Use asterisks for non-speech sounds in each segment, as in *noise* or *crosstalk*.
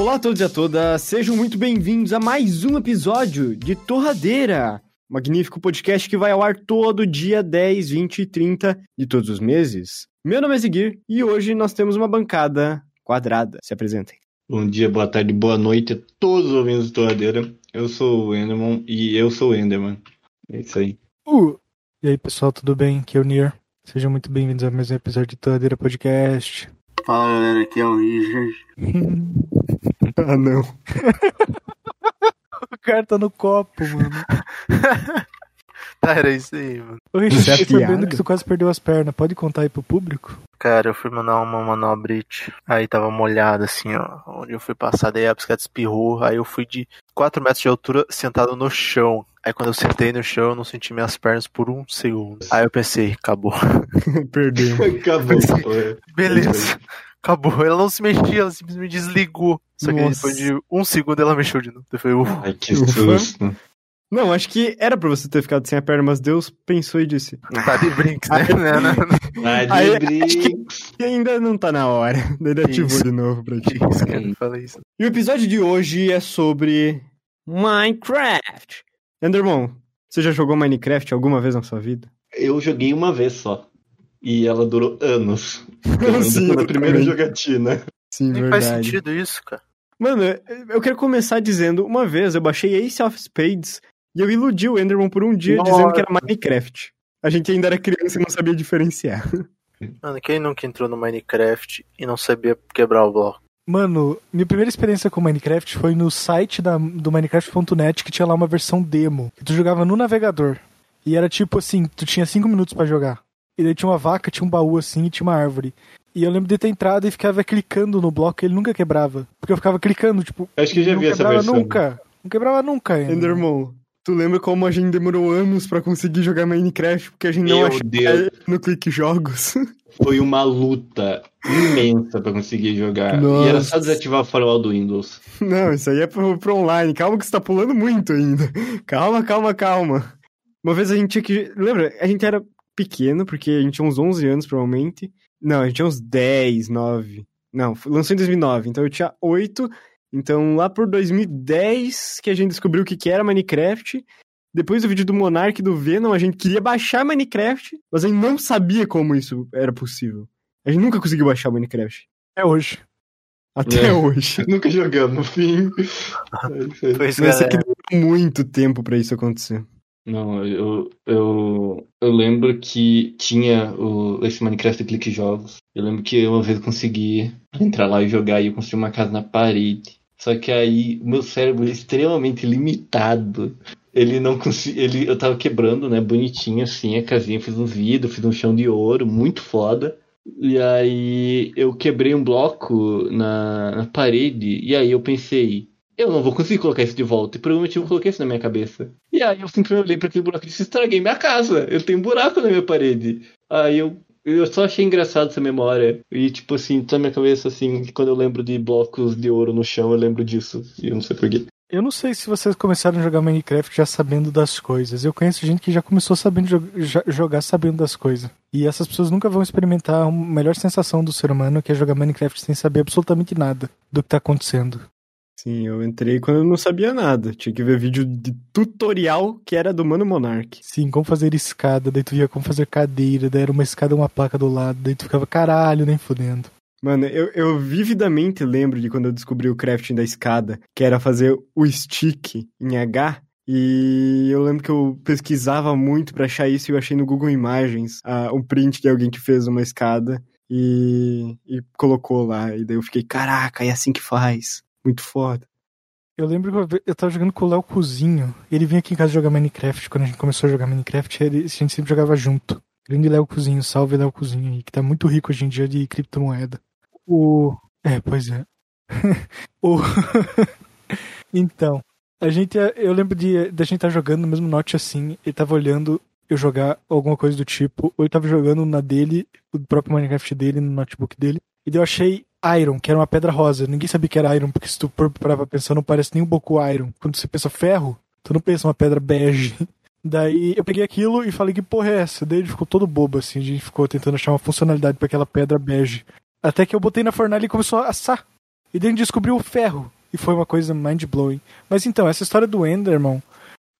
Olá a todos e a todas, sejam muito bem-vindos a mais um episódio de Torradeira, magnífico podcast que vai ao ar todo dia 10, 20 e 30 de todos os meses. Meu nome é Ziguir e hoje nós temos uma bancada quadrada. Se apresentem. Bom dia, boa tarde, boa noite a todos os ouvintes do Torradeira. Eu sou o Enderman e eu sou o Enderman. É isso aí. Uh! E aí, pessoal, tudo bem? Aqui é o Nier. Sejam muito bem-vindos a mais um episódio de Torradeira Podcast. Fala galera, aqui é o Richard. *laughs* Ah, não. *laughs* o cara tá no copo, mano. *laughs* Tá, era isso aí, mano. É *laughs* fiquei sabendo que tu quase perdeu as pernas. Pode contar aí pro público? Cara, eu fui mandar uma manobrite, aí tava molhado assim, ó, onde eu fui passar, daí a bicicleta espirrou, aí eu fui de 4 metros de altura sentado no chão. Aí quando eu sentei no chão, eu não senti minhas pernas por um segundo. Aí eu pensei, acabou. *laughs* Perdeu. *laughs* Acabou. pô. Beleza. Acabou. Ela não se mexia, ela simplesmente desligou. Só que Nossa. depois de um segundo ela mexeu de novo. Eu falei, ufa. Ai, que susto. Não, acho que era pra você ter ficado sem a perna, mas Deus pensou e disse. Tá de brinks, né? Não, não, não. Ai, Aí, de brinks. E ainda não tá na hora. Daí ele ativou Isso. de novo pra ti. Isso, cara, não falei isso. E o episódio de hoje é sobre Minecraft. Endermon, você já jogou Minecraft alguma vez na sua vida? Eu joguei uma vez só. E ela durou anos. *laughs* Sim, eu primeira também. jogatina. Sim, Nem verdade. faz sentido isso, cara. Mano, eu quero começar dizendo, uma vez eu baixei Ace of Spades e eu iludi o Enderman por um dia Nossa. dizendo que era Minecraft. A gente ainda era criança e não sabia diferenciar. *laughs* Mano, quem nunca entrou no Minecraft e não sabia quebrar o bloco? Mano, minha primeira experiência com Minecraft foi no site da, do Minecraft.net que tinha lá uma versão demo. Que tu jogava no navegador. E era tipo assim, tu tinha 5 minutos pra jogar. E daí tinha uma vaca, tinha um baú assim e tinha uma árvore. E eu lembro de ter entrado e ficava clicando no bloco e ele nunca quebrava. Porque eu ficava clicando, tipo, Acho que eu já vi essa quebrava versão. nunca. Não quebrava nunca ainda. Enderman, tu lembra como a gente demorou anos pra conseguir jogar Minecraft porque a gente não Meu achava Deus. no Clique Jogos? *laughs* Foi uma luta imensa pra conseguir jogar. E era só Nossa. desativar o farol do Windows. Não, isso aí é pro, pro online. Calma que você tá pulando muito ainda. Calma, calma, calma. Uma vez a gente tinha que. Lembra? A gente era pequeno, porque a gente tinha uns 11 anos, provavelmente. Não, a gente tinha uns 10, 9. Não, lançou em 2009, então eu tinha 8. Então lá por 2010 que a gente descobriu o que, que era Minecraft. Depois do vídeo do Monark e do Venom, a gente queria baixar Minecraft, mas a gente não sabia como isso era possível. A gente nunca conseguiu baixar Minecraft. É hoje. Até É. hoje. *laughs* Nunca jogamos, no fim. *laughs* Isso aí. Foi isso, Mas é que demorou muito tempo pra isso acontecer. Não, eu, eu, eu lembro que tinha o, esse Minecraft Clique Jogos. Eu lembro que uma vez eu consegui entrar lá e jogar e eu construí uma casa na parede. Só que aí meu cérebro é extremamente limitado. Ele não conseguia. Ele, eu tava quebrando, né? Bonitinho assim, a casinha, fiz um vidro, fiz um chão de ouro, muito foda. E aí eu quebrei um bloco na, na parede. E aí eu pensei, eu não vou conseguir colocar isso de volta. E provavelmente eu coloquei isso na minha cabeça. E aí eu simplesmente olhei pra aquele buraco e disse, estraguei minha casa. Eu tenho um buraco na minha parede. Aí eu, eu só achei engraçado essa memória. E tipo assim, tá na minha cabeça assim, quando eu lembro de blocos de ouro no chão, eu lembro disso. E eu não sei porquê. Eu não sei se vocês começaram a jogar Minecraft já sabendo das coisas. Eu conheço gente que já começou sabendo jo- já- jogar sabendo das coisas. E essas pessoas nunca vão experimentar a melhor sensação do ser humano, que é jogar Minecraft sem saber absolutamente nada do que tá acontecendo. Sim, eu entrei quando eu não sabia nada. Tinha que ver vídeo de tutorial que era do Mano Monark. Sim, como fazer escada, daí tu via como fazer cadeira, daí era uma escada e uma placa do lado, daí tu ficava caralho, nem fudendo. Mano, eu, eu vividamente lembro de quando eu descobri o crafting da escada, que era fazer o stick em H. E eu lembro que eu pesquisava muito pra achar isso e eu achei no Google Imagens ah, um print de alguém que fez uma escada e, e colocou lá. E daí eu fiquei, caraca, é assim que faz. Muito foda. Eu lembro que eu tava jogando com o Léo Cozinho, ele vinha aqui em casa jogar Minecraft, quando a gente começou a jogar Minecraft, ele- a gente sempre jogava junto. Grande Léo Cozinho, salve Léo Cozinho aí, que tá muito rico hoje em dia de criptomoeda. O. É, pois é. *laughs* o. *laughs* então, a gente. Eu lembro de da gente estar jogando no mesmo note assim, ele tava olhando eu jogar alguma coisa do tipo, ou eu tava jogando na dele, o próprio Minecraft dele, no notebook dele, e eu achei Iron, que era uma pedra rosa. Ninguém sabia que era Iron, porque se tu parar pra pensar, não parece nem um pouco Iron. Quando você pensa ferro, tu não pensa uma pedra bege. *laughs* Daí eu peguei aquilo e falei que porra é essa? Daí ele ficou todo bobo, assim, a gente ficou tentando achar uma funcionalidade pra aquela pedra bege. Até que eu botei na fornalha e começou a assar. E daí a gente descobriu o ferro. E foi uma coisa mind-blowing. Mas então, essa história do Enderman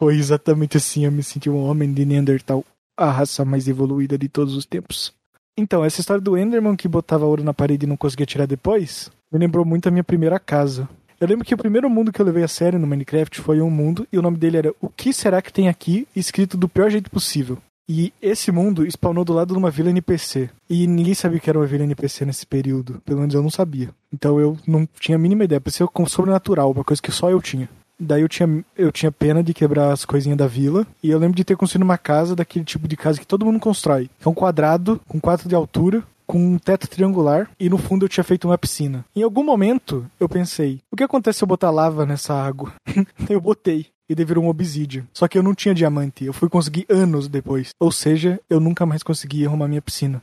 foi exatamente assim. Eu me senti um homem de Neandertal, a raça mais evoluída de todos os tempos. Então, essa história do Enderman que botava ouro na parede e não conseguia tirar depois, me lembrou muito a minha primeira casa. Eu lembro que o primeiro mundo que eu levei a sério no Minecraft foi um mundo e o nome dele era O que será que tem aqui? escrito do pior jeito possível. E esse mundo spawnou do lado de uma vila NPC. E ninguém sabia que era uma vila NPC nesse período. Pelo menos eu não sabia. Então eu não tinha a mínima ideia. Parecia como sobrenatural, uma coisa que só eu tinha. Daí eu tinha, eu tinha pena de quebrar as coisinhas da vila. E eu lembro de ter construído uma casa daquele tipo de casa que todo mundo constrói. É um quadrado com quatro de altura, com um teto triangular e no fundo eu tinha feito uma piscina. Em algum momento eu pensei: o que acontece se eu botar lava nessa água? *laughs* eu botei e daí virou um obsídio. Só que eu não tinha diamante, eu fui conseguir anos depois. Ou seja, eu nunca mais consegui arrumar minha piscina.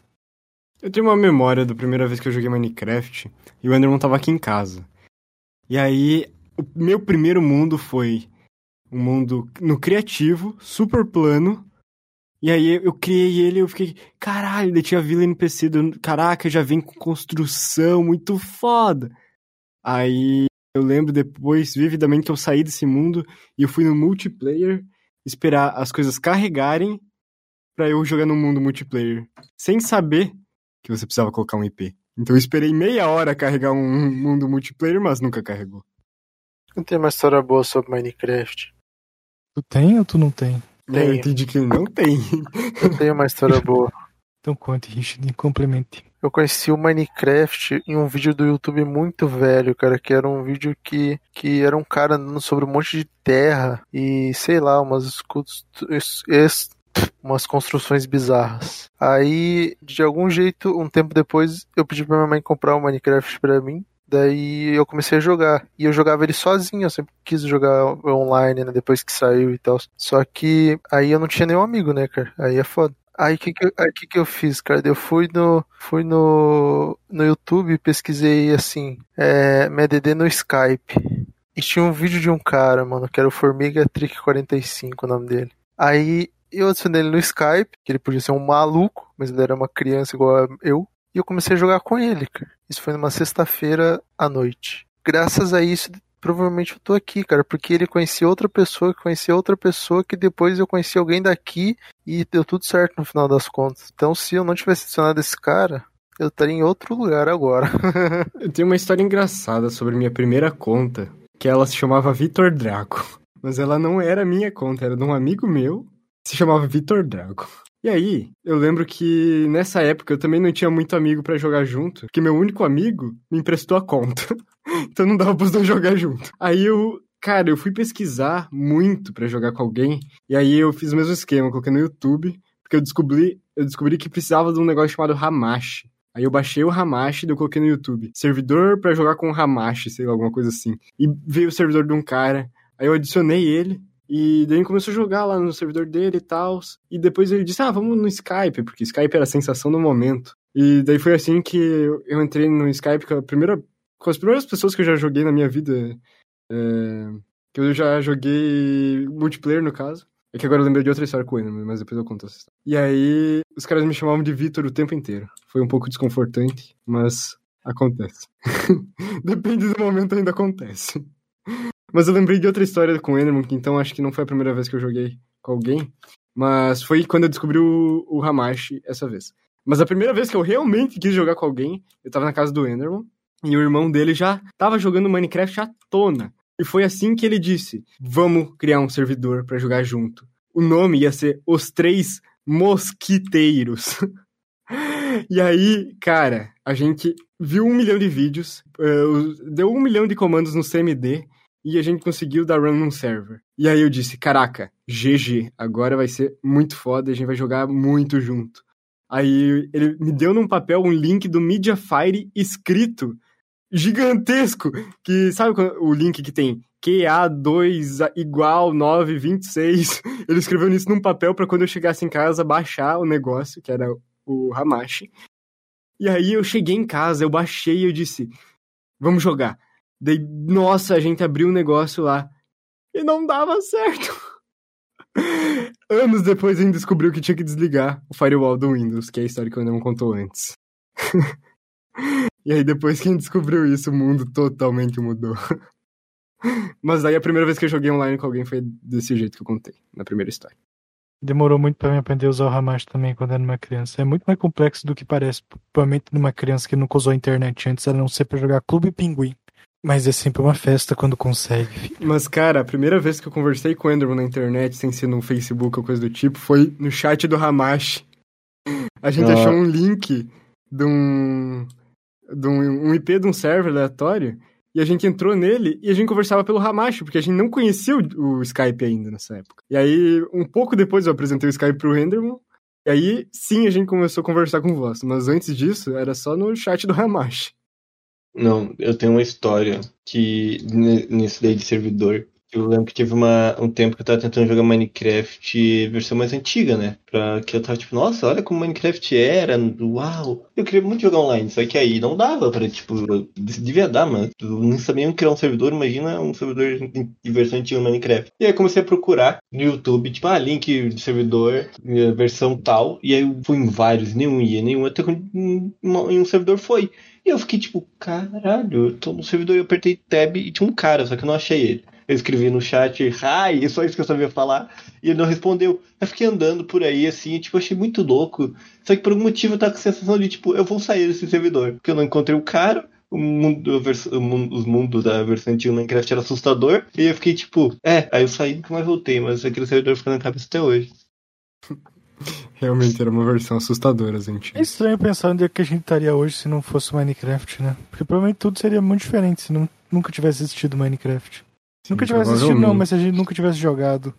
Eu tenho uma memória da primeira vez que eu joguei Minecraft e o Enderman tava aqui em casa. E aí, o meu primeiro mundo foi um mundo no criativo, super plano. E aí eu criei ele eu fiquei, caralho, daí tinha vila NPC, do, caraca, já vem com construção, muito foda. Aí eu lembro depois, vividamente, que eu saí desse mundo e eu fui no multiplayer esperar as coisas carregarem para eu jogar no mundo multiplayer, sem saber que você precisava colocar um IP. Então eu esperei meia hora carregar um mundo multiplayer, mas nunca carregou. Não tem uma história boa sobre Minecraft. Tu tem ou tu não tem? É, eu entendi que não tem. Eu tenho uma história *laughs* boa. Então conte, Richard, complemente. Eu conheci o Minecraft em um vídeo do YouTube muito velho, cara, que era um vídeo que, que era um cara andando sobre um monte de terra e, sei lá, umas escudos, umas construções bizarras. Aí, de algum jeito, um tempo depois, eu pedi pra minha mãe comprar o Minecraft pra mim. Daí eu comecei a jogar. E eu jogava ele sozinho, eu sempre quis jogar online, né? Depois que saiu e tal. Só que aí eu não tinha nenhum amigo, né, cara? Aí é foda. Aí o que, que, aí, que, que eu fiz, cara? Eu fui no, fui no, no YouTube pesquisei assim, é, MDD no Skype. E tinha um vídeo de um cara, mano, que era o Formiga Trick 45, o nome dele. Aí eu adicionei ele no Skype, que ele podia ser um maluco, mas ele era uma criança igual eu. E eu comecei a jogar com ele, cara. Isso foi numa sexta-feira à noite. Graças a isso, provavelmente eu tô aqui, cara, porque ele conhecia outra pessoa, que conhecia outra pessoa, que depois eu conheci alguém daqui e deu tudo certo no final das contas. Então, se eu não tivesse adicionado esse cara, eu estaria em outro lugar agora. *laughs* eu tenho uma história engraçada sobre minha primeira conta, que ela se chamava Vitor Draco. Mas ela não era minha conta, era de um amigo meu, se chamava Vitor Draco. E aí, eu lembro que nessa época eu também não tinha muito amigo para jogar junto, porque meu único amigo me emprestou a conta. *laughs* então não dava pros dois jogar junto. Aí eu, cara, eu fui pesquisar muito para jogar com alguém, e aí eu fiz o mesmo esquema, coloquei no YouTube, porque eu descobri, eu descobri que precisava de um negócio chamado Hamashi. Aí eu baixei o Hamashi e eu coloquei no YouTube. Servidor para jogar com Hamashi, sei lá, alguma coisa assim. E veio o servidor de um cara. Aí eu adicionei ele, e daí começou a jogar lá no servidor dele e tal. E depois ele disse: Ah, vamos no Skype, porque Skype era a sensação do momento. E daí foi assim que eu entrei no Skype com a primeira. Com as primeiras pessoas que eu já joguei na minha vida. É, que eu já joguei multiplayer, no caso. É que agora eu lembrei de outra história com ele, mas depois eu conto essa história. E aí, os caras me chamavam de Vitor o tempo inteiro. Foi um pouco desconfortante, mas acontece. *laughs* Depende do momento, ainda acontece. Mas eu lembrei de outra história com o Enderman, que então acho que não foi a primeira vez que eu joguei com alguém. Mas foi quando eu descobri o, o Hamashi essa vez. Mas a primeira vez que eu realmente quis jogar com alguém, eu tava na casa do Enderman. E o irmão dele já tava jogando Minecraft à tona. E foi assim que ele disse: Vamos criar um servidor para jogar junto. O nome ia ser Os Três Mosquiteiros. *laughs* e aí, cara, a gente viu um milhão de vídeos, uh, deu um milhão de comandos no CMD e a gente conseguiu dar run num server. E aí eu disse, caraca, GG, agora vai ser muito foda, a gente vai jogar muito junto. Aí ele me deu num papel um link do Mediafire escrito, gigantesco, que sabe o link que tem QA2 igual 926? *laughs* Ele escreveu isso num papel para quando eu chegasse em casa baixar o negócio, que era o Hamashi. E aí eu cheguei em casa, eu baixei e eu disse, vamos jogar. Daí, nossa, a gente abriu um negócio lá e não dava certo. *laughs* Anos depois a gente descobriu que tinha que desligar o firewall do Windows, que é a história que eu não contou antes. *laughs* E aí depois que a gente descobriu isso, o mundo totalmente mudou. *laughs* Mas daí a primeira vez que eu joguei online com alguém foi desse jeito que eu contei, na primeira história. Demorou muito pra mim aprender a usar o Hamashi também quando era uma criança. É muito mais complexo do que parece. Provavelmente numa criança que nunca usou a internet antes, a não ser pra jogar Clube Pinguim. Mas é sempre uma festa quando consegue. filho. Mas, cara, a primeira vez que eu conversei com o Enderman na internet, sem ser no Facebook ou coisa do tipo, foi no chat do Hamashi. A gente Ah. achou um link de um, de um, um IP de um server aleatório e a gente entrou nele e a gente conversava pelo Hamashi, porque a gente não conhecia o, o Skype ainda nessa época. E aí, um pouco depois eu apresentei o Skype pro Enderman, e aí sim a gente começou a conversar com voz. Mas antes disso, era só no chat do Hamashi. Não, eu tenho uma história que ne- nesse daí de servidor. Eu lembro que teve uma, um tempo que eu tava tentando jogar Minecraft versão mais antiga, né? Pra que eu tava tipo, nossa, olha como Minecraft era, uau. Eu queria muito jogar online, só que aí não dava pra, tipo, devia dar, mas não sabia criar um servidor, imagina um servidor de versão antiga Minecraft. E aí comecei a procurar no YouTube, tipo, ah, link de servidor, eh, versão tal, e aí eu fui em vários, nenhum ia, nenhum, até que em um servidor foi. E eu fiquei tipo, caralho, eu tô no servidor e eu apertei tab e tinha um cara, só que eu não achei ele. Eu escrevi no chat, é só isso que eu sabia falar, e ele não respondeu. Eu fiquei andando por aí, assim, tipo, achei muito louco. Só que por algum motivo eu tava com a sensação de, tipo, eu vou sair desse servidor. Porque eu não encontrei o cara, o mundo, o mundo- os mundos da versão antiga do Minecraft era assustador, e eu fiquei tipo, é, aí eu saí e nunca mais voltei, mas aquele servidor fica na cabeça até hoje. *laughs* Realmente era uma versão assustadora, gente. É estranho pensar onde é que a gente estaria hoje se não fosse o Minecraft, né? Porque provavelmente tudo seria muito diferente se não, nunca tivesse existido Minecraft. nunca tivesse existido, não, mas se a gente nunca tivesse jogado.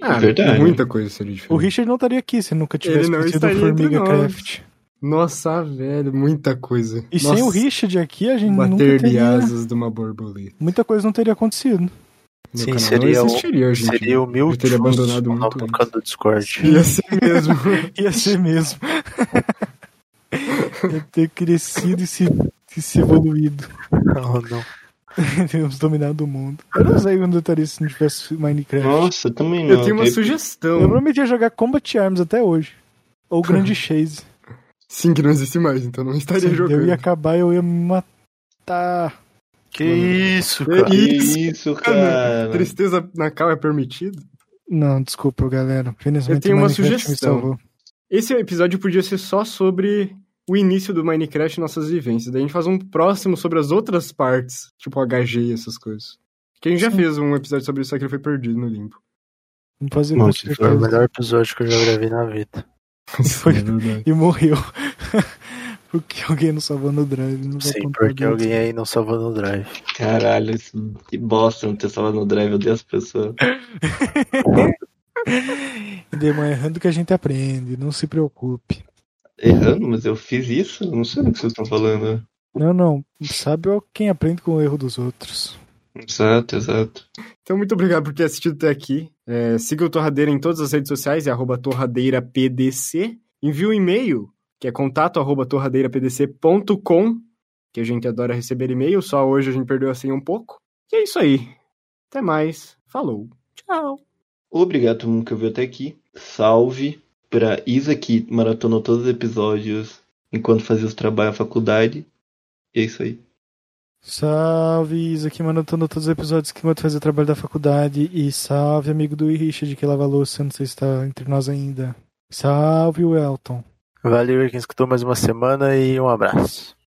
Ah, Verdade. muita coisa seria diferente. O Richard não estaria aqui se nunca tivesse Ele não conhecido o estaria entre Formiga. Craft. Nossa, velho, muita coisa. E Nossa, sem o Richard aqui, a gente nunca Bater de teria... asas de uma borboleta. Muita coisa não teria acontecido. Meu Sim, canal seria não o- existiria hoje em Seria o Mil Eu teria abandonado o muito nome do canto do Discord. Ia ser mesmo. *laughs* Ia ser mesmo. Ia ter crescido e se, e se evoluído. Não, não. *laughs* Teríamos dominado o mundo. Eu não sei onde eu estaria se não tivesse Minecraft. Nossa, também não. Eu tenho uma Eu- sugestão. Eu ia jogar Combat Arms até hoje. Ou Grande *laughs* Chase. Sim, que não existe mais, então não estaria Sim, jogando. eu ia acabar eu ia me matar. Que isso, Que cara. Que Isso, isso, cara. cara. Tristeza na cal é permitido? Não, desculpa, galera. Felizmente Eu tenho uma sugestão. salvou. Esse episódio podia ser só sobre o início do Minecraft e nossas vivências. Daí a gente faz um próximo sobre as outras partes, tipo HG e essas coisas. Que a gente já Sim. fez um episódio sobre isso, só que ele foi perdido no limbo. Vamos fazer Nossa, Foi o melhor episódio que eu já gravei na vida. Foi- *laughs* É. E morreu. Porque *laughs* alguém não salvou no drive. Não Sim, porque dentro. alguém aí não salvou no drive. Caralho, isso- que bosta não ter salvado no drive, eu odeio as pessoas. *laughs* *laughs* Demon, errando que a gente aprende, não se preocupe. Errando, mas eu fiz isso? Eu não sei do que vocês estão falando. Não, não. Sabe quem aprende com o erro dos outros. Exato, exato. Então, muito obrigado por ter assistido até aqui. É, siga o Torradeira em todas as redes sociais, é arroba torradeirapdc. Envie um e-mail, que é contato arroba torradeirapdc.com, que a gente adora receber e-mail, só hoje a gente perdeu a senha um pouco. E é isso aí. Até mais. Falou. Tchau. Obrigado a todo mundo que ouviu até aqui. Salve pra Isa que maratonou todos os episódios enquanto fazia os trabalhos na faculdade. E é isso aí. Salve, Isa, aqui manotando todos os episódios que enquanto fazia trabalho da faculdade. E salve, amigo do Richard, que lava a louça, não sei se está entre nós ainda. Salve, o Elton. Valeu, quem escutou mais uma semana e um abraço.